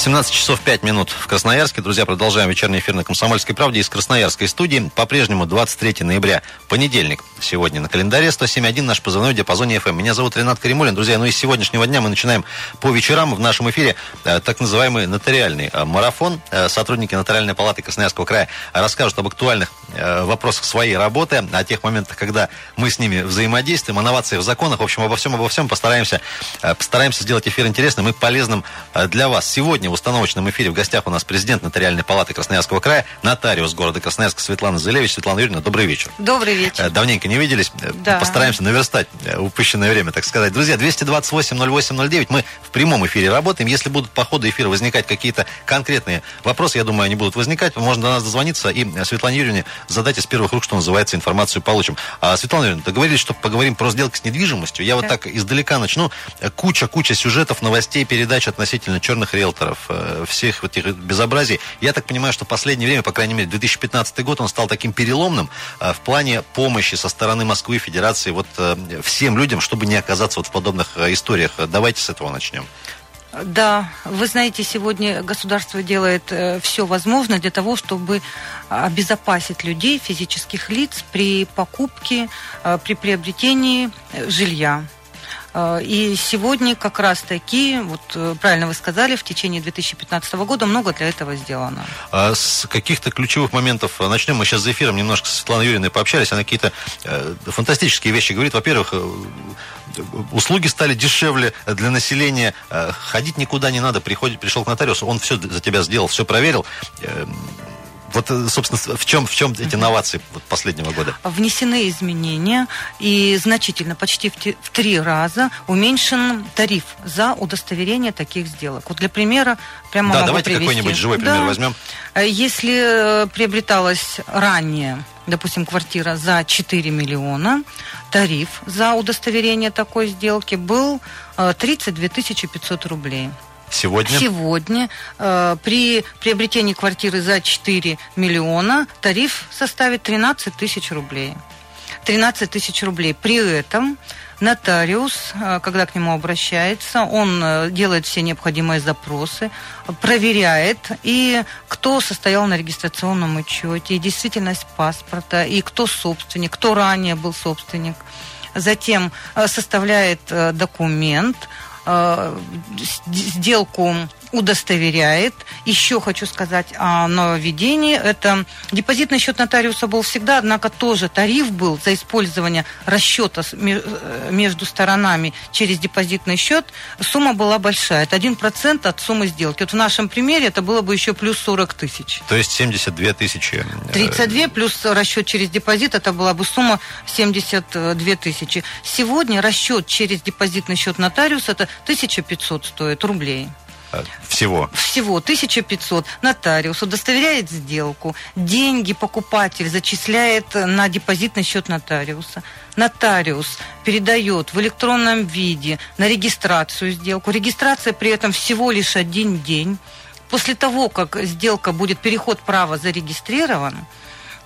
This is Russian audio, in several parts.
17 часов 5 минут в Красноярске. Друзья, продолжаем вечерний эфир на «Комсомольской правде» из Красноярской студии. По-прежнему 23 ноября, понедельник. Сегодня на календаре 107.1 наш позывной в диапазоне FM. Меня зовут Ренат Каримулин. Друзья, ну и с сегодняшнего дня мы начинаем по вечерам в нашем эфире э, так называемый нотариальный э, марафон. Э, сотрудники нотариальной палаты Красноярского края расскажут об актуальных вопросах своей работы, о тех моментах, когда мы с ними взаимодействуем, о новациях в законах. В общем, обо всем, обо всем постараемся, постараемся сделать эфир интересным и полезным для вас. Сегодня в установочном эфире в гостях у нас президент Нотариальной палаты Красноярского края, нотариус города Красноярска Светлана Зелевич. Светлана Юрьевна, добрый вечер. Добрый вечер. Э, давненько не виделись. Э, да. Постараемся наверстать э, упущенное время, так сказать. Друзья, 228-08-09. Мы в прямом эфире работаем. Если будут по ходу эфира возникать какие-то конкретные вопросы, я думаю, они будут возникать. Можно до нас дозвониться и Светлане Юрьевне задать из первых рук, что называется, информацию получим. А, Светлана Юрьевна, договорились, что поговорим про сделки с недвижимостью. Я вот так издалека начну. Куча-куча сюжетов, новостей, передач относительно черных риэлторов, всех вот этих безобразий. Я так понимаю, что в последнее время, по крайней мере, 2015 год, он стал таким переломным в плане помощи со стороны Москвы, Федерации, вот э, всем людям, чтобы не оказаться вот в подобных э, историях. Давайте с этого начнем. Да, вы знаете, сегодня государство делает э, все возможное для того, чтобы обезопасить людей, физических лиц при покупке, при приобретении жилья. Э, и сегодня как раз таки, вот э, правильно вы сказали, в течение 2015 года много для этого сделано. А с каких-то ключевых моментов начнем. Мы сейчас за эфиром немножко с Светланой Юрьевной пообщались. Она какие-то э, фантастические вещи говорит. Во-первых, услуги стали дешевле для населения. Ходить никуда не надо. Приходит, пришел к нотариусу, он все за тебя сделал, все проверил. Вот, э, собственно, в чем, в чем эти новации вот последнего года? Внесены изменения и значительно, почти в, в три раза уменьшен тариф за удостоверение таких сделок. Вот для примера прямо Да, давайте какой-нибудь живой пример да. возьмем. Э, если э, приобреталась ранее допустим, квартира за 4 миллиона, тариф за удостоверение такой сделки был 32 500 рублей. Сегодня? Сегодня э, при приобретении квартиры за 4 миллиона тариф составит 13 тысяч рублей. 13 тысяч рублей. При этом нотариус, э, когда к нему обращается, он э, делает все необходимые запросы, проверяет, и кто состоял на регистрационном учете, и действительность паспорта, и кто собственник, кто ранее был собственник. Затем э, составляет документ, сделку удостоверяет. Еще хочу сказать о нововведении. Это депозитный счет нотариуса был всегда, однако тоже тариф был за использование расчета э, между сторонами через депозитный счет. Сумма была большая. Это 1% от суммы сделки. Вот в нашем примере это было бы еще плюс 40 тысяч. То есть 72 тысячи. 32 э, плюс расчет через депозит, это была бы сумма 72 тысячи. Сегодня расчет через депозитный счет нотариуса это 1500 стоит рублей. Всего? Всего, 1500. Нотариус удостоверяет сделку. Деньги покупатель зачисляет на депозитный счет нотариуса. Нотариус передает в электронном виде на регистрацию сделку. Регистрация при этом всего лишь один день. После того, как сделка будет, переход права зарегистрирован,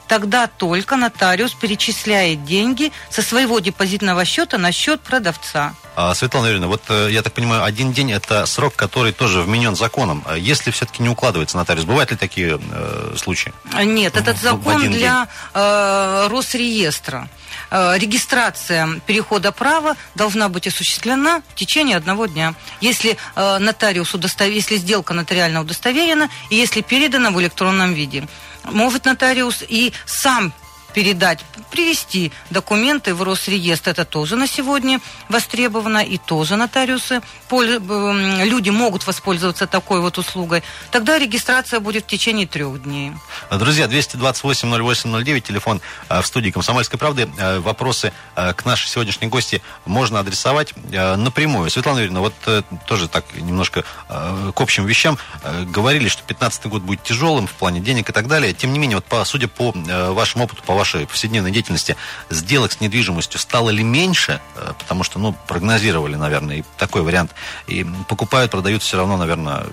тогда только нотариус перечисляет деньги со своего депозитного счета на счет продавца. А, Светлана Юрьевна, вот э, я так понимаю, один день это срок, который тоже вменен законом. А если все-таки не укладывается нотариус, бывают ли такие э, случаи? Нет, этот закон для э, Росреестра. Э, регистрация перехода права должна быть осуществлена в течение одного дня. Если э, нотариус удостов... если сделка нотариально удостоверена и если передана в электронном виде. Может нотариус и сам передать, привести документы в Росреестр. Это тоже на сегодня востребовано, и тоже нотариусы, люди могут воспользоваться такой вот услугой. Тогда регистрация будет в течение трех дней. Друзья, 228-08-09, телефон э, в студии «Комсомольской правды». Э, вопросы э, к нашей сегодняшней гости можно адресовать напрямую. Светлана Юрьевна, вот тоже так немножко к общим вещам. Говорили, что 2015 год будет тяжелым в плане денег и так далее. Тем не менее, вот по, судя по вашему опыту, по вашей повседневной деятельности сделок с недвижимостью стало ли меньше? Э, потому что, ну, прогнозировали, наверное, такой вариант. И покупают, продают все равно, наверное,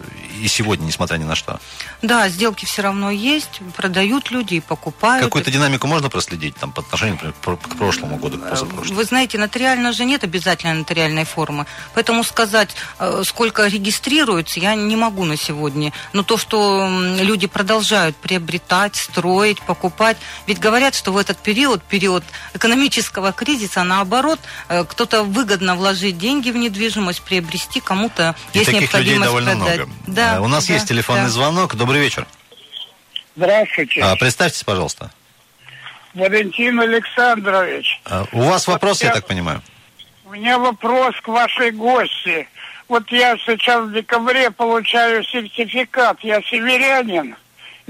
и сегодня, несмотря ни на что. Да, сделки все равно есть, продают люди и покупают. Какую-то динамику можно проследить там, по отношению, например, к прошлому году, к позапрошлому? Вы знаете, нотариально же нет обязательно нотариальной формы. Поэтому сказать, э, сколько регистрируется, я не могу на сегодня. Но то, что люди продолжают приобретать, строить, покупать. Ведь говорят, что в этот период, период экономического кризиса, наоборот, э, кто-то выгодно вложить деньги в недвижимость, приобрести, кому-то есть необходимость людей довольно продать. много. Да, У нас да, есть телефонный да. звонок. Добрый вечер. Здравствуйте, А, Представьтесь, пожалуйста. Валентин Александрович. А, У вас вопрос, я я- так понимаю. У меня вопрос к вашей гости. Вот я сейчас в декабре получаю сертификат, я северянин,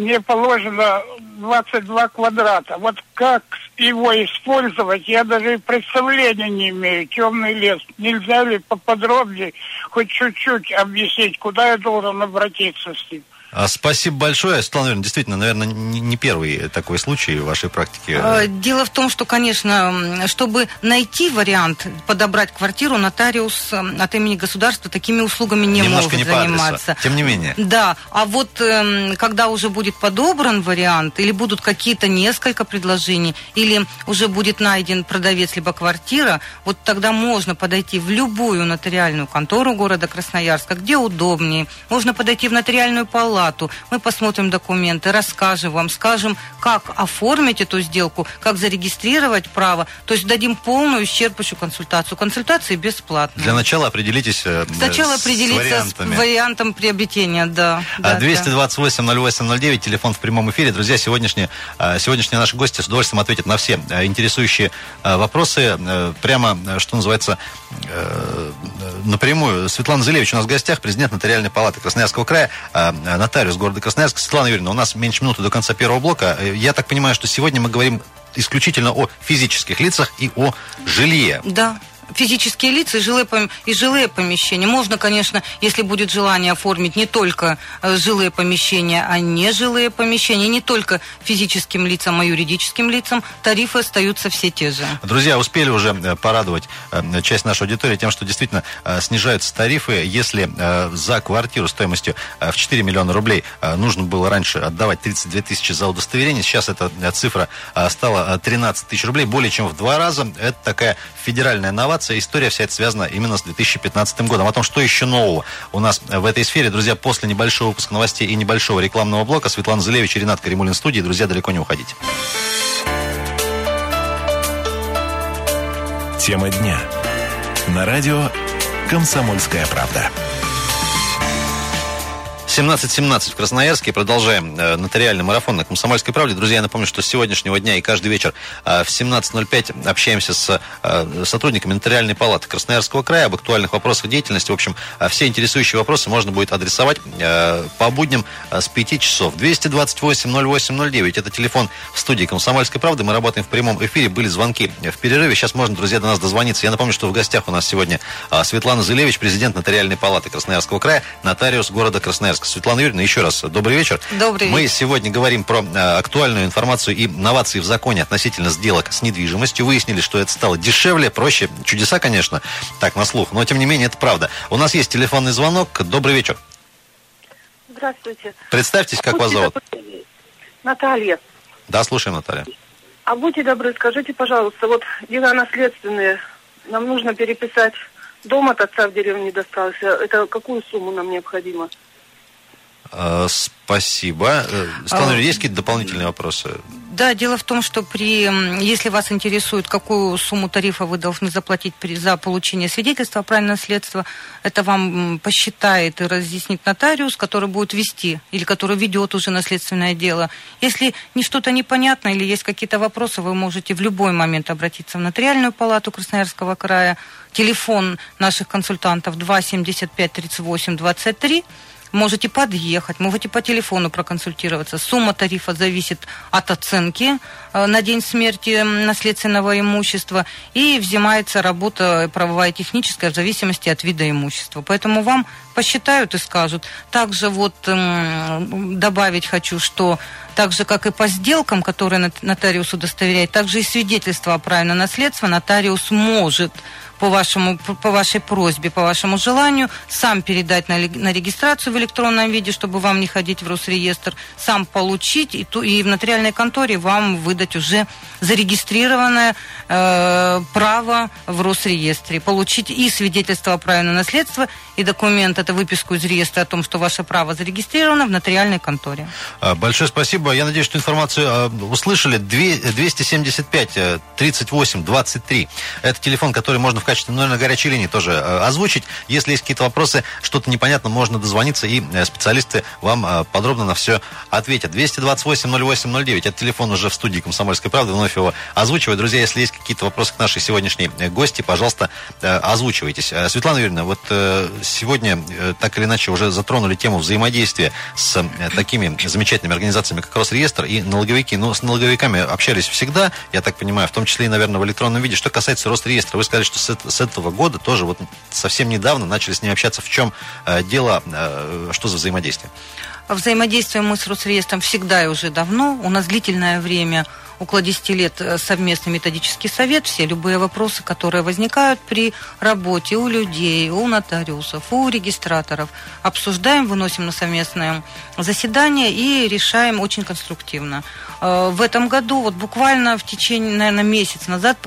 мне положено 22 квадрата. Вот как его использовать, я даже представления не имею. Темный лес. Нельзя ли поподробнее хоть чуть-чуть объяснить, куда я должен обратиться с ним? А, Спасибо большое. Светлана Юрьевна, действительно, наверное, не первый такой случай в вашей практике. Э, Дело в том, что, конечно, чтобы найти вариант подобрать квартиру, нотариус от имени государства такими услугами не Немножко может не адресу. заниматься. Тем не менее. Да, а вот эм, когда уже будет подобран вариант, или будут какие-то несколько предложений, или уже будет найден продавец либо квартира, вот тогда можно подойти в любую нотариальную контору города Красноярска, где удобнее. Можно подойти в нотариальную палату, мы посмотрим документы, расскажем вам, скажем, как оформить эту сделку, как зарегистрировать право, то есть дадим полную исчерпывающую консультацию. Консультации бесплатные. Для начала определитесь э, Сначала с определиться вариантами. с вариантом приобретения, да. А, да, да. 228-08-09, телефон в прямом эфире. Друзья, сегодняшние, а, сегодняшние наши гости с удовольствием ответят на все а, интересующие вопросы. Э, Прямо, э, что называется, э, напрямую. Светлана Зелевич у нас в гостях, президент Нотариальной палаты Красноярского края, а, нотариус города Красноярска. Светлана Юрьевна, у нас меньше минуты до конца первого блока. Э, Я так понимаю, что сегодня мы говорим исключительно о физических лицах и о жилье. Да. Физические лица и жилые, и жилые помещения. Можно, конечно, если будет желание оформить не только э, жилые помещения, а не жилые помещения, не только физическим лицам, а юридическим лицам, тарифы остаются все те же. Друзья, успели уже э, порадовать э, часть нашей аудитории тем, что действительно снижаются тарифы. Если за квартиру стоимостью в 4 миллиона рублей нужно было раньше отдавать 32 тысячи за удостоверение, сейчас эта цифра стала э, 13 тысяч рублей, более чем в два раза. Это такая федеральная новация. История вся эта связана именно с 2015 годом. О том, что еще нового у нас в этой сфере, друзья, после небольшого выпуска новостей и небольшого рекламного блока Светлана Залевич и Ренат Каримулин студии. Друзья, далеко не уходите. Тема дня. На радио «Комсомольская правда». 17.17 в Красноярске. Продолжаем э, нотариальный марафон на Комсомольской правде. Друзья, я напомню, что с сегодняшнего дня и каждый вечер э, в 17.05 общаемся с э, сотрудниками нотариальной палаты Красноярского края об актуальных вопросах деятельности. В общем, все интересующие вопросы можно будет адресовать по будням с 5 часов. 228-08-09. Это телефон в студии Комсомольской правды. Мы работаем в прямом эфире. Были звонки в перерыве. Сейчас можно, друзья, до нас дозвониться. Я напомню, что в гостях у нас сегодня Светлана Зелевич, президент нотариальной палаты Красноярского края, нотариус города Красноярска. Светлана Юрьевна, еще раз добрый вечер. Добрый Мы вечер. сегодня говорим про э, актуальную информацию и новации в законе относительно сделок с недвижимостью. Выяснили, что это стало дешевле, проще. Чудеса, конечно, так на слух, но тем не менее это правда. У нас есть телефонный звонок. Добрый вечер. Здравствуйте. Представьтесь, как вас Будьте зовут? добры, Наталья. Да, слушаем, Наталья. А будьте добры, скажите, пожалуйста, вот дела наследственные, нам нужно переписать дом от отца в деревне достался. Это какую сумму нам необходимо? Э, спасибо. Э, Светлана А, есть какие-то дополнительные вопросы? Да, дело в том, что при, если вас интересует, какую сумму тарифа вы должны заплатить при, за получение свидетельства о праве наследства, это вам посчитает и разъяснит нотариус, который будет вести или который ведет уже наследственное дело. Если не что-то непонятно или есть какие-то вопросы, вы можете в любой момент обратиться в нотариальную палату Красноярского края. Телефон наших консультантов 275 38 23. Можете подъехать, можете по телефону проконсультироваться. Сумма тарифа зависит от оценки э, на день смерти наследственного имущества и взимается работа правовая техническая в зависимости от вида имущества. Поэтому вам посчитают и скажут. Также вот добавить хочу, что так же, как и по сделкам, которые нотариус удостоверяет, также и свидетельство о праве на наследство нотариус может по, вашему, по вашей просьбе, по вашему желанию, сам передать на, на регистрацию в электронном виде, чтобы вам не ходить в Росреестр, сам получить и, ту, и в нотариальной конторе вам выдать уже зарегистрированное э, право в Росреестре. Получить и свидетельство о праве на наследство, и документ, это выписку из реестра о том, что ваше право зарегистрировано в нотариальной конторе. А, большое спасибо. Я надеюсь, что информацию а, услышали. 275 38 23. Это телефон, который можно в качестве номера горячей линии тоже а, озвучить. Если есть какие-то вопросы, что-то непонятно, можно дозвониться, и э, специалисты вам подробно на все ответят. 228 08 09. Это телефон уже в студии «Комсомольской правды». Вновь его озвучиваю. Друзья, если есть какие-то вопросы к нашей сегодняшней э, гости, пожалуйста, э, озвучивайтесь. Светлана Юрьевна, вот сегодня э, так или иначе уже затронули тему взаимодействия с э, такими замечательными организациями, как Росреестр и налоговики. Но с налоговиками общались всегда, я так понимаю, в том числе и, наверное, в электронном виде. Что касается Росреестра, вы сказали, что с, с этого года тоже вот совсем недавно начали с ним общаться. В чем э, дело, э, что за взаимодействие? Взаимодействуем мы с Росреестром всегда и уже давно. У нас длительное время около 10 лет э, совместный методический совет. Все любые вопросы, которые возникают при работе у людей, у нотариусов, у регистраторов, обсуждаем, выносим на совместное заседание и решаем очень конструктивно. Э, в этом году, вот буквально в течение, наверное, месяца назад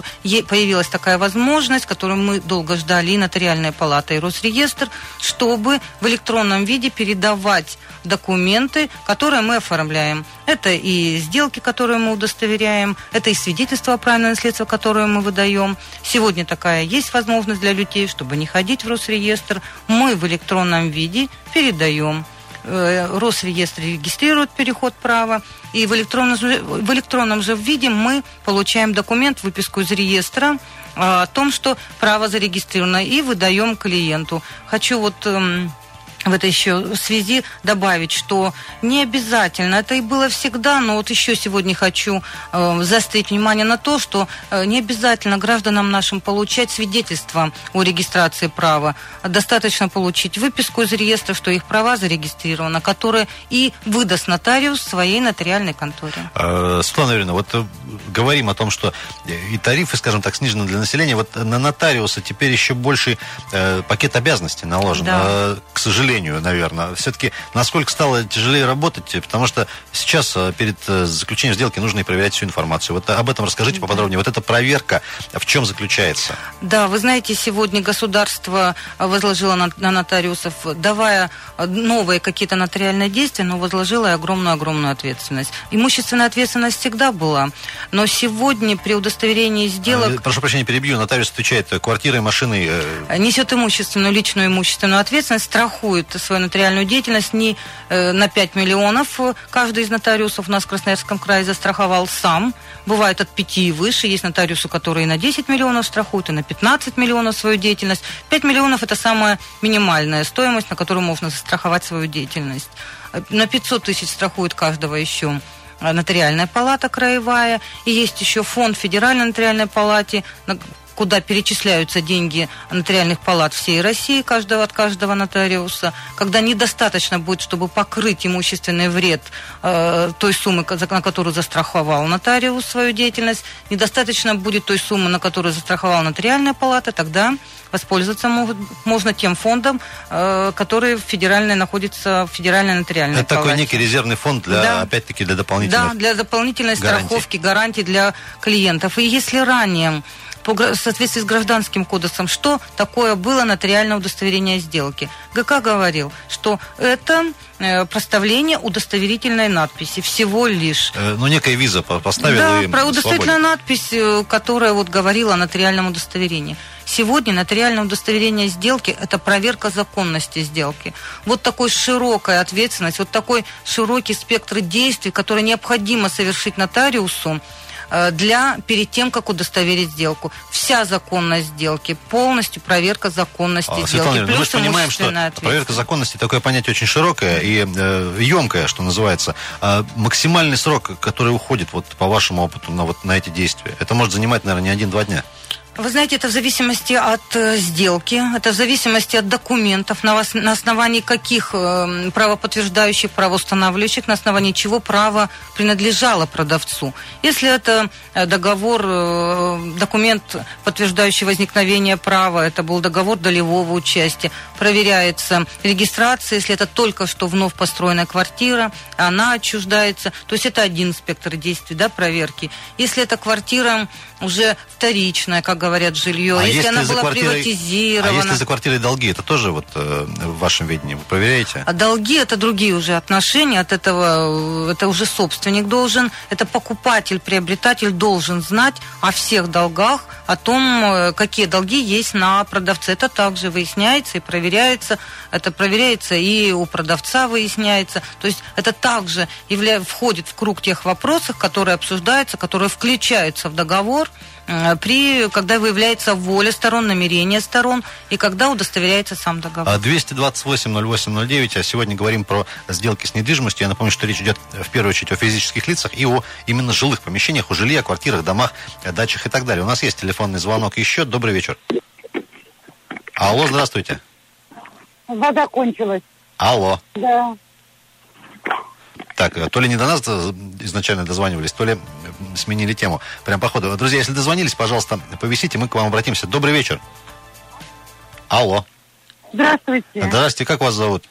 появилась такая возможность, которую мы долго ждали, и Нотариальная палата, и Росреестр, чтобы в электронном виде передавать документы, которые мы оформляем. Это и сделки, которые мы удостоверяем, это и свидетельство о праве на наследство, которое мы выдаем. Сегодня такая есть возможность для людей, чтобы не ходить в Росреестр. Мы в электронном виде передаем. Э, Росреестр регистрирует переход права, и в электронном, в электронном же виде мы получаем документ, выписку из реестра э, о том, что право зарегистрировано, и выдаем клиенту. Хочу вот эм, в этой еще связи добавить, что не обязательно, это и было всегда, но вот еще сегодня хочу э, заострить внимание на то, что э, не обязательно гражданам нашим получать свидетельство о регистрации права. Достаточно получить выписку из реестра, что их права зарегистрированы, которые и выдаст нотариус своей нотариальной конторе. Э, Светлана Юрьевна, вот э, говорим о том, что и тарифы, скажем так, снижены для населения. Вот на нотариуса теперь еще больше э, пакет обязанностей наложен. Да. Э, к сожалению, сожалению, наверное. Все-таки насколько стало тяжелее работать, потому что сейчас э, перед э, заключением сделки нужно и проверять всю информацию. Вот об этом расскажите поподробнее. Вот эта проверка в чем заключается? Да, вы знаете, сегодня государство возложило на, на нотариусов, давая новые какие-то нотариальные действия, но возложило и огромную-огромную ответственность. Имущественная ответственность всегда была, но сегодня при удостоверении сделок... Прошу прощения, перебью. Нотариус отвечает квартирой, машиной... Несет имущественную, личную имущественную ответственность, страхует делают свою нотариальную деятельность не э, на 5 миллионов. Каждый из нотариусов у нас в Красноярском крае застраховал сам. Бывает от 5 и выше. Есть нотариусы, которые на 10 миллионов страхуют, и на 15 миллионов свою деятельность. 5 миллионов – это самая минимальная стоимость, на которую можно застраховать свою деятельность. На 500 тысяч страхует каждого еще нотариальная палата краевая, и есть еще фонд Федеральной нотариальной палаты, куда перечисляются деньги нотариальных палат всей России, каждого от каждого нотариуса, когда недостаточно будет, чтобы покрыть имущественный вред э, той суммы, на которую застраховал нотариус свою деятельность, недостаточно будет той суммы, на которую застраховала нотариальная палата, тогда воспользоваться могут, можно тем фондом, э, который федеральный находится в федеральной нотариальной Это палате. такой некий резервный фонд для, да. опять-таки, для дополнительной Да, для дополнительной гарантии. страховки, гарантий для клиентов. И если ранее по, в соответствии с гражданским кодексом, что такое было нотариальное удостоверение сделки. ГК говорил, что это э, проставление удостоверительной надписи всего лишь. Э, ну, некая виза поставила. Да, про удостоверительную надпись, э, которая вот говорила о нотариальном удостоверении. Сегодня нотариальное удостоверение сделки – это проверка законности сделки. Вот такой широкая ответственность, вот такой широкий спектр действий, которые необходимо совершить нотариусу, для, перед тем, как удостоверить сделку. Вся законность сделки, полностью проверка законности а, сделки. Светлана, Плюс мы же понимаем, что проверка законности такое понятие очень широкое и э, емкое, что называется. А максимальный срок, который уходит вот по вашему опыту на, вот, на эти действия, это может занимать, наверное, не один-два дня. Вы знаете, это в зависимости от э, сделки, это в зависимости от документов, на, вас, на основании каких э, правоподтверждающих, правоустанавливающих, на основании чего право принадлежало продавцу. Если это э, договор, э, документ, подтверждающий возникновение права, это был договор долевого участия, проверяется регистрация, если это только что вновь построенная квартира, она отчуждается, то есть это один спектр действий, да, проверки. Если это квартира уже вторичная, как говорят, жилье, А если, если она была квартирой- приватизирована. А если за квартирой долги, это тоже вот э, в вашем видении? Вы проверяете? А долги это другие уже отношения, от этого э, это уже собственник должен, это покупатель, приобретатель должен знать о всех долгах, о том, э, какие долги есть на продавце. Это также выясняется и проверяется, это проверяется и у продавца выясняется. То есть это также явля... входит в круг тех вопросов, которые обсуждаются, которые включаются в договор, при, когда выявляется воля сторон, намерение сторон и когда удостоверяется сам договор. А 228-08-09, а сегодня говорим про сделки с недвижимостью. Я напомню, что речь идет в первую очередь о физических лицах и о именно жилых помещениях, о жилье, о квартирах, домах, э, дачах и так далее. У нас есть телефонный звонок еще. Добрый вечер. Алло, здравствуйте. Вода кончилась. Алло. Да. Так, э, то ли не до нас э, изначально дозванивались, то ли э, сменили тему. Прям по ходу. Друзья, если дозвонились, пожалуйста, повисите, мы к вам обратимся. Добрый вечер. Алло. Здравствуйте. Здравствуйте, как вас зовут?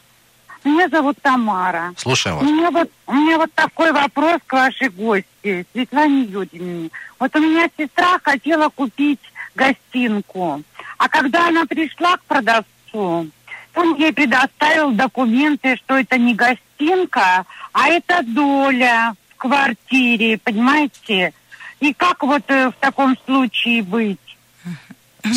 Меня зовут Тамара. Слушаем У вас. меня вот у меня вот такой вопрос к вашей гости, Светлане Юдине. Вот у меня сестра хотела купить гостинку, а когда она пришла к продавцу, он ей предоставил документы, что это не гостинка, а это доля квартире, понимаете? И как вот э, в таком случае быть?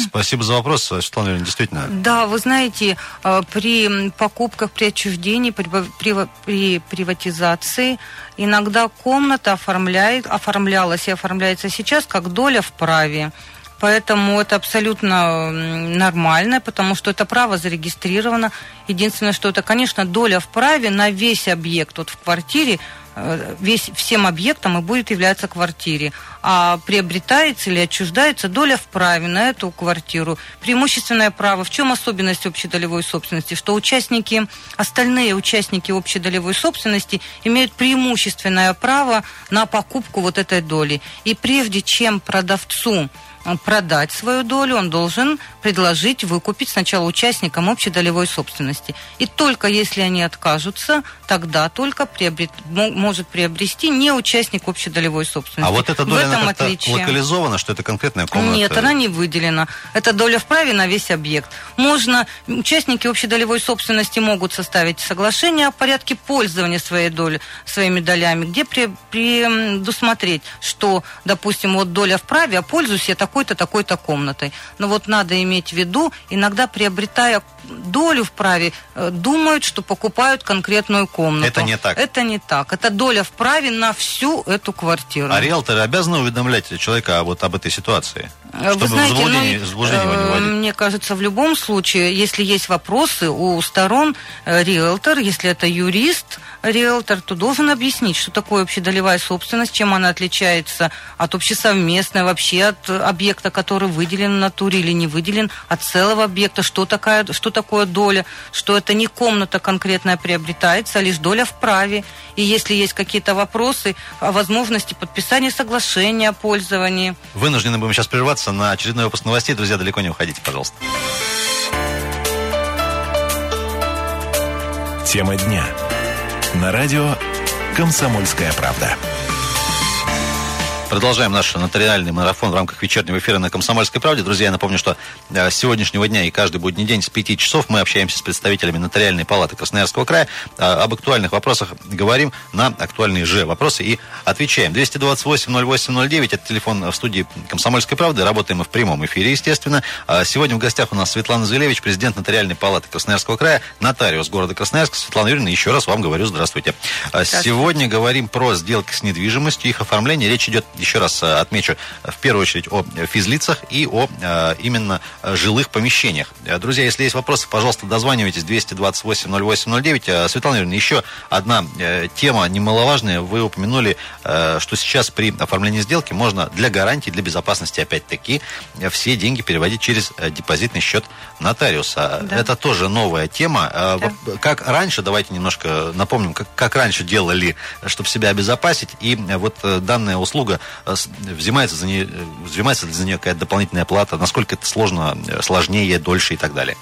Спасибо за вопрос, Светлана Юрьевна, действительно. Да, вы знаете, э, при покупках, при отчуждении, при, при- при приватизации иногда комната оформляет, оформлялась и оформляется сейчас как доля в праве. Поэтому это абсолютно нормально, потому что это право зарегистрировано. Единственное, что это, конечно, доля в праве на весь объект. Вот в квартире весь, всем объектом и будет являться квартире. А приобретается или отчуждается доля в праве на эту квартиру. Преимущественное право. В чем особенность общедолевой собственности? Что участники, остальные участники общедолевой собственности имеют преимущественное право на покупку вот этой доли. И прежде чем продавцу продать свою долю, он должен предложить выкупить сначала участникам общедолевой собственности. И только если они откажутся, тогда только приобрет, мо- может приобрести не участник общедолевой собственности. А вот эта В доля, этом она отличие. локализована, что это конкретная комната? Нет, она не выделена. Это доля в праве на весь объект. Можно, участники общедолевой собственности могут составить соглашение о порядке пользования своей доли, своими долями, где предусмотреть, что, допустим, вот доля в праве, а пользуюсь я такой-то, такой-то комнатой. Но вот надо иметь в виду, иногда приобретая долю в праве, э, думают, что покупают конкретную комнату. Это не так. Это не так. Это доля в праве на всю эту квартиру. А риэлторы обязаны уведомлять человека вот об этой ситуации? Э, Чтобы Вы знаете, в заблуждение, ну, в заблуждение его не э, вводить. мне кажется, в любом случае, если есть вопросы у сторон, риэлтор, если это юрист, риэлтор, то должен объяснить, что такое общедолевая собственность, чем она отличается от общесовместной, вообще от э, объекта, который выделен в натуре или не выделен, от целого объекта, что, такая, что такое доля, что это не комната конкретная приобретается, а лишь доля в праве. И если есть какие-то вопросы о возможности подписания соглашения о пользовании, Вынуждены будем сейчас прерваться на очередной выпуск новостей. Друзья, далеко не уходите, пожалуйста. Тема дня. На радио «Комсомольская правда». Продолжаем наш нотариальный марафон в рамках вечернего эфира на Комсомольской правде. Друзья, я напомню, что э, с сегодняшнего дня и каждый будний день с 5 часов мы общаемся с представителями нотариальной палаты Красноярского края. Э, об актуальных вопросах говорим на актуальные же вопросы и отвечаем. 228-08-09, это телефон в студии Комсомольской правды. Работаем мы в прямом эфире, естественно. А Сегодня в гостях у нас Светлана Зелевич, президент нотариальной палаты Красноярского края, нотариус города Красноярск. Светлана Юрьевна, еще раз вам говорю здравствуйте. А Сегодня говорим про сделки с недвижимостью, их оформление. Речь идет еще раз э, отмечу, в первую очередь о физлицах и о э, именно жилых помещениях. Друзья, если есть вопросы, пожалуйста, дозванивайтесь 228-08-09. Светлана Юрьевна, еще одна тема немаловажная. Вы упомянули, что сейчас при оформлении сделки можно для гарантии, для безопасности, опять-таки, все деньги переводить через депозитный счет нотариуса. Да. Это тоже новая тема. Да. Как раньше, давайте немножко напомним, как, как раньше делали, чтобы себя обезопасить. И вот данная услуга взимается за нее, взимается за нее какая-то дополнительная плата, насколько это сложно, сложнее, дольше и так далее.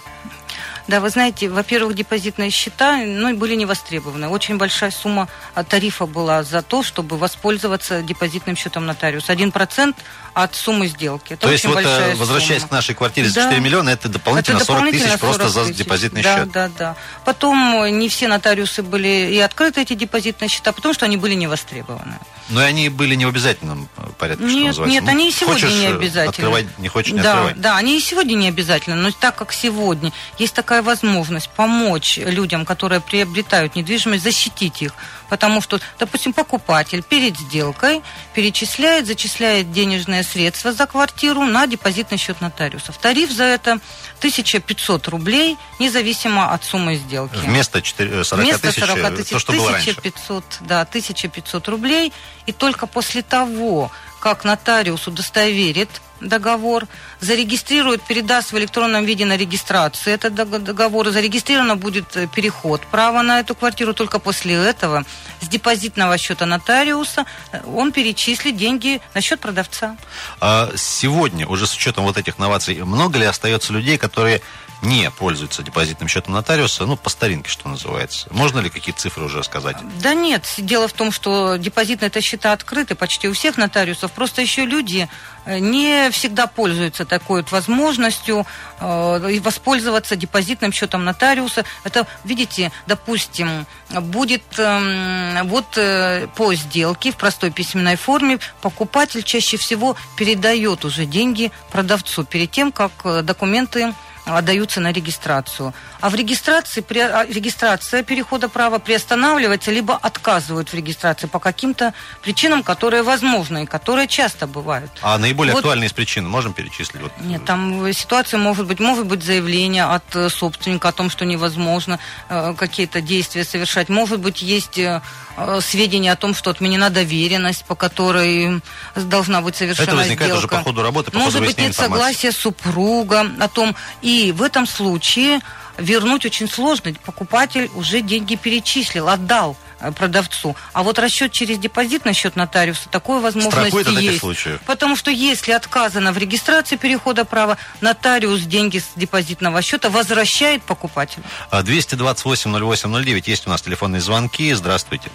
Да, вы знаете, во-первых, депозитные счета ну, были не востребованы. Очень большая сумма тарифа была за то, чтобы воспользоваться депозитным счетом нотариуса. Один процент от суммы сделки. Это То есть, вот, э, возвращаясь сумма. к нашей квартире за да. 4 миллиона, это дополнительно, это дополнительно 40 тысяч просто за депозитный да, счет. Да, да, да. Потом не все нотариусы были и открыты, эти депозитные счета, потому что они были не востребованы. Но и они были не в обязательном э, порядке, нет, что называется. Нет, они и сегодня хочешь не обязательно. Открывать, не хочешь, не да, открывай. Да, они и сегодня не обязательно. Но так как сегодня есть такая возможность помочь людям, которые приобретают недвижимость, защитить их. Потому что, допустим, покупатель перед сделкой перечисляет, зачисляет денежные средства за квартиру на депозитный счет нотариусов. Тариф за это 1500 рублей, независимо от суммы сделки. Вместо 4, 40 Вместо тысяч, 40 э, тысяч, то, что 1500, было раньше. да, 1500 рублей. И только после того, как нотариус удостоверит договор, зарегистрирует, передаст в электронном виде на регистрацию этот договор, зарегистрировано будет э, переход права на эту квартиру. Только после этого с депозитного счета нотариуса э, он перечислит деньги на счет продавца. А сегодня, уже с учетом вот этих новаций, много ли остается людей, которые не пользуются депозитным счетом нотариуса, ну, по старинке, что называется. Можно ли какие цифры уже сказать? Да нет. Дело в том, что депозитные это счета открыты почти у всех нотариусов. Просто еще люди э, не всегда пользуются такой вот возможностью э, воспользоваться депозитным счетом нотариуса. Это, видите, допустим, будет э, вот э, по сделке в простой письменной форме покупатель чаще всего передает уже деньги продавцу перед тем, как э, документы отдаются на регистрацию. А в регистрации, при, а, регистрация перехода права приостанавливается, либо отказывают в регистрации по каким-то причинам, которые возможны и которые часто бывают. А наиболее вот, актуальные из причин можем перечислить? Вот. Нет, там ситуация может быть, может быть заявление от э, собственника о том, что невозможно э, какие-то действия совершать. Может быть, есть э, э, сведения о том, что отменена доверенность, по которой должна быть совершена Это возникает сделка. уже по ходу работы, по Может ходу быть, нет информации. согласия супруга о том. И в этом случае вернуть очень сложно. Покупатель уже деньги перечислил, отдал э, продавцу. А вот расчет через депозит на счет нотариуса, такой возможности есть. Случаев. Потому что если отказано в регистрации перехода права, нотариус деньги с депозитного счета возвращает покупателю. 228-08-09, а, есть у нас телефонные звонки. Здравствуйте.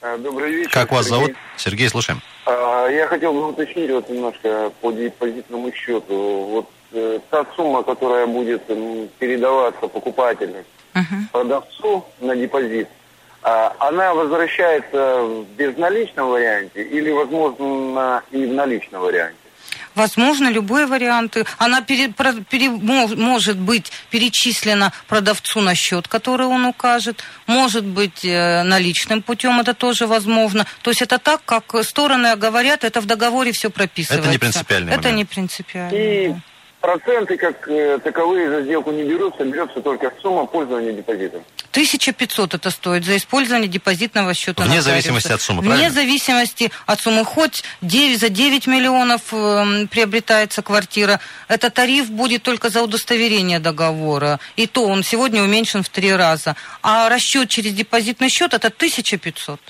А, добрый вечер. Как вас Сергей. зовут? Сергей, слушаем. А, я хотел бы уточнить вот немножко по депозитному счету. Вот та сумма, которая будет передаваться покупателю, uh-huh. продавцу на депозит, а, она возвращается в безналичном варианте или, возможно, и в наличном варианте? Возможно, любые варианты. Она пере, пере, может быть перечислена продавцу на счет, который он укажет. Может быть э, наличным путем, это тоже возможно. То есть это так, как стороны говорят, это в договоре все прописывается. Это не принципиально. Это не принципиально. И Проценты как э, таковые за сделку не берутся, берется только сумма пользования депозитом. 1500 это стоит за использование депозитного счета. Вне зависимости от суммы, правильно? Вне зависимости от суммы. Хоть 9, за 9 миллионов э, приобретается квартира, это тариф будет только за удостоверение договора. И то он сегодня уменьшен в три раза. А расчет через депозитный счет это 1500.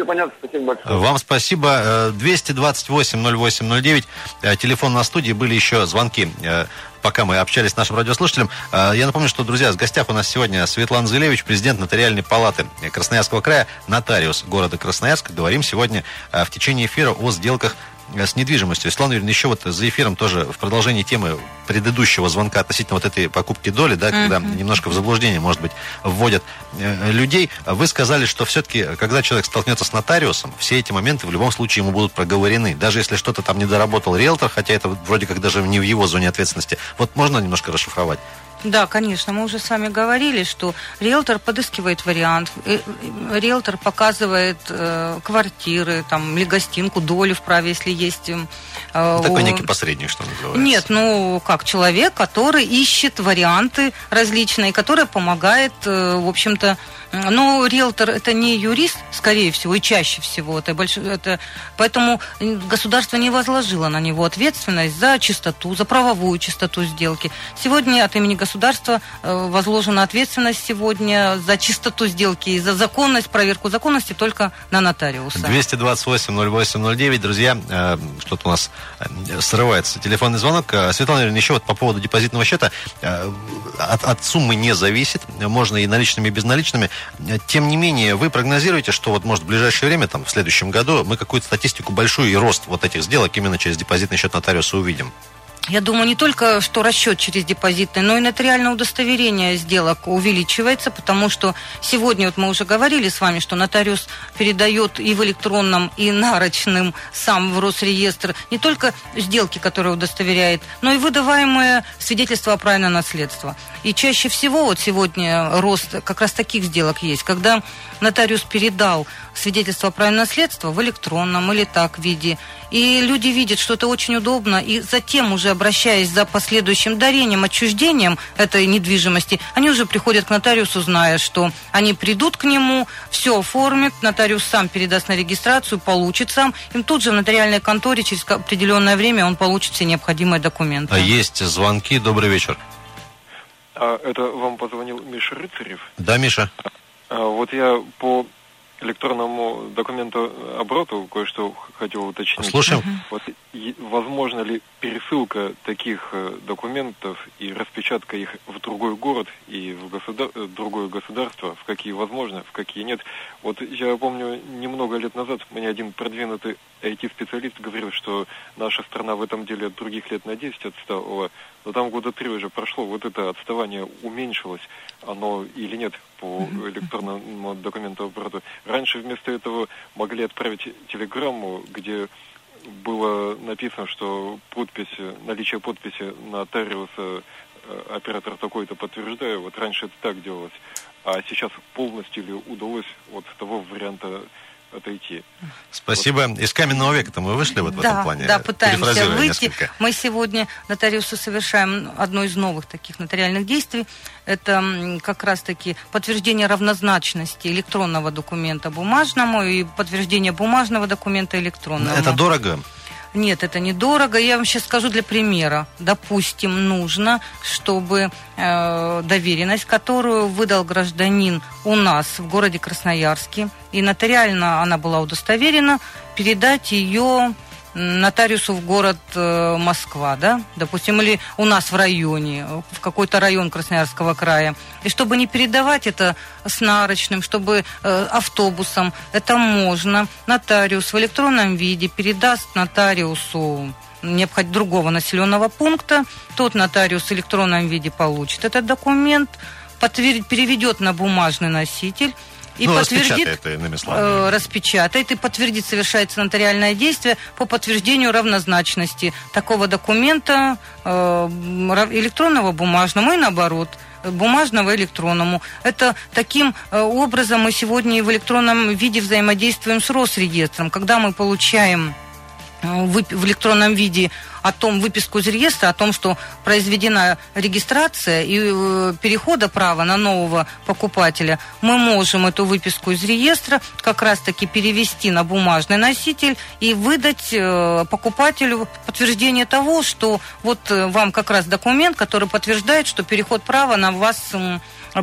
Все понятно, спасибо большое. Вам спасибо. 228-08-09, э, телефон на студии, были еще звонки э, пока мы общались с нашим радиослушателем. Э, я напомню, что, друзья, в гостях у нас сегодня Светлана Зелевич, президент Нотариальной палаты Красноярского края, нотариус города Красноярск. Говорим сегодня в течение эфира о сделках Э, с недвижимостью. Светлана Юрьевна, еще вот за эфиром тоже в продолжении темы предыдущего звонка относительно вот этой покупки доли, да, когда uh-huh. немножко в заблуждение, может быть, вводят э, людей. Вы сказали, что все-таки, когда человек столкнется с нотариусом, все эти моменты в любом случае ему будут проговорены. Даже если что-то там не доработал риэлтор, хотя это вроде как даже не в его зоне ответственности. Вот можно немножко расшифровать? Да, конечно. Мы уже с вами говорили, что риэлтор подыскивает вариант, э, риэлтор показывает э, квартиры, там, или гостинку, долю в праве, если есть. Э, ну, Такой некий посредник, что называется. Нет, ну, как человек, который ищет варианты различные, который помогает, э, в общем-то, но риэлтор это не юрист, скорее всего, и чаще всего. Это больше, это, поэтому государство не возложило на него ответственность за чистоту, за правовую чистоту сделки. Сегодня от имени государства э, возложена ответственность сегодня за чистоту сделки и за законность, проверку законности только на нотариуса. 228-08-09, друзья, э, что-то у нас э, срывается телефонный звонок. Светлана Юрьевна, еще вот по поводу депозитного счета. От, от суммы не зависит, можно и наличными, и безналичными. Тем не менее, вы прогнозируете, что вот может в ближайшее время, там, в следующем году, мы какую-то статистику большую и рост вот этих сделок именно через депозитный счет нотариуса увидим? Я думаю, не только что расчет через депозитный, но и нотариальное удостоверение сделок увеличивается, потому что сегодня, вот мы уже говорили с вами, что нотариус передает и в электронном, и нарочным сам в Росреестр не только сделки, которые удостоверяет, но и выдаваемое свидетельство о праве на наследство. И чаще всего вот сегодня рост как раз таких сделок есть, когда нотариус передал свидетельство о праве наследства в электронном или так виде, и люди видят, что это очень удобно, и затем уже обращаясь за последующим дарением, отчуждением этой недвижимости, они уже приходят к нотариусу, зная, что они придут к нему, все оформят, нотариус сам передаст на регистрацию, получит сам, им тут же в нотариальной конторе через определенное время он получит все необходимые документы. А есть звонки. Добрый вечер. А, это вам позвонил Миша Рыцарев? Да, Миша. А, вот я по электронному документу обороту кое-что хотел уточнить. Слушаем. Вот, возможно ли пересылка таких э, документов и распечатка их в другой город и в государ... Э, другое государство, в какие возможно, в какие нет. Вот я помню, немного лет назад мне один продвинутый IT-специалист говорил, что наша страна в этом деле от других лет на 10 отстала, но там года три уже прошло, вот это отставание уменьшилось, оно или нет по электронному документу оборота. Раньше вместо этого могли отправить телеграмму, где было написано, что подпись, наличие подписи нотариуса э, оператор такой-то подтверждаю. Вот раньше это так делалось. А сейчас полностью ли удалось вот того варианта отойти. Спасибо. Вот. Из каменного века-то мы вышли вот да, в этом плане? Да, пытаемся выйти. Несколько. Мы сегодня нотариусы совершаем одно из новых таких нотариальных действий. Это как раз-таки подтверждение равнозначности электронного документа бумажному и подтверждение бумажного документа электронному. Это дорого? Нет, это недорого. Я вам сейчас скажу для примера. Допустим, нужно, чтобы э, доверенность, которую выдал гражданин у нас в городе Красноярске, и нотариально она была удостоверена, передать ее нотариусу в город э, Москва, да, допустим, или у нас в районе, в какой-то район Красноярского края. И чтобы не передавать это с нарочным, чтобы э, автобусом, это можно. Нотариус в электронном виде передаст нотариусу необходимого другого населенного пункта, тот нотариус в электронном виде получит этот документ, подтвердит, переведет на бумажный носитель, и ну, подтвердит, распечатает, э, распечатает и подтвердит, совершается нотариальное действие по подтверждению равнозначности такого документа э, электронного бумажному и наоборот бумажного электронному. Это таким э, образом мы сегодня в электронном виде взаимодействуем с Росреестром. Когда мы получаем э, в электронном виде о том, выписку из реестра, о том, что произведена регистрация и э, перехода права на нового покупателя, мы можем эту выписку из реестра как раз-таки перевести на бумажный носитель и выдать э, покупателю подтверждение того, что вот э, вам как раз документ, который подтверждает, что переход права на вас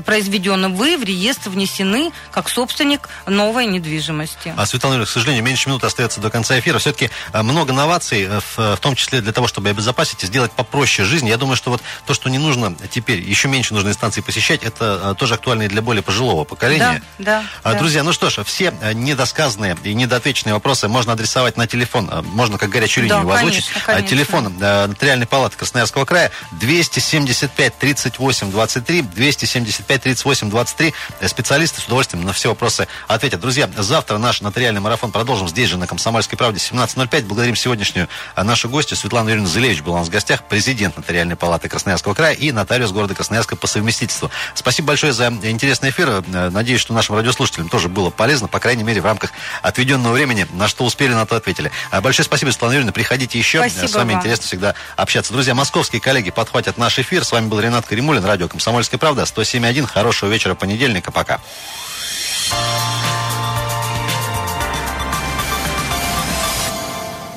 произведенным, вы в реестр внесены как собственник новой недвижимости. А, Светлана Юрьевна, к сожалению, меньше минуты остается до конца эфира. Все-таки э, много новаций, э, в, том числе для того, чтобы обезопасить и сделать попроще жизнь. Я думаю, что вот то, что не нужно теперь, еще меньше нужно инстанции посещать, это э, тоже актуально и для более пожилого поколения. Да, да. Друзья, да. ну что ж, все недосказанные и недоотвеченные вопросы можно адресовать на телефон, можно как горячую линию да, озвучить. Конечно, конечно. Телефон Нотариальной палаты Красноярского края 275 38 23, 275 75 38 23. Специалисты с удовольствием на все вопросы ответят. Друзья, завтра наш нотариальный марафон продолжим здесь же на Комсомольской правде 17.05. Благодарим сегодняшнюю а, нашу гостью Светлану Юрьевну Зелевич была у нас в гостях, президент Нотариальной палаты Красноярского края и нотариус города Красноярска по совместительству. Спасибо большое за интересный эфир. Э, надеюсь, что нашим радиослушателям тоже было полезно, по крайней мере, в рамках отведенного времени, на что успели, на то ответили. А, большое спасибо, Светлана Юрьевна. Приходите еще. Спасибо С вами вам. интересно всегда общаться. Друзья, московские коллеги подхватят наш эфир. С вами был Ренат Каримулин, радио «Комсомольская правда», 1. Хорошего вечера понедельника. Пока.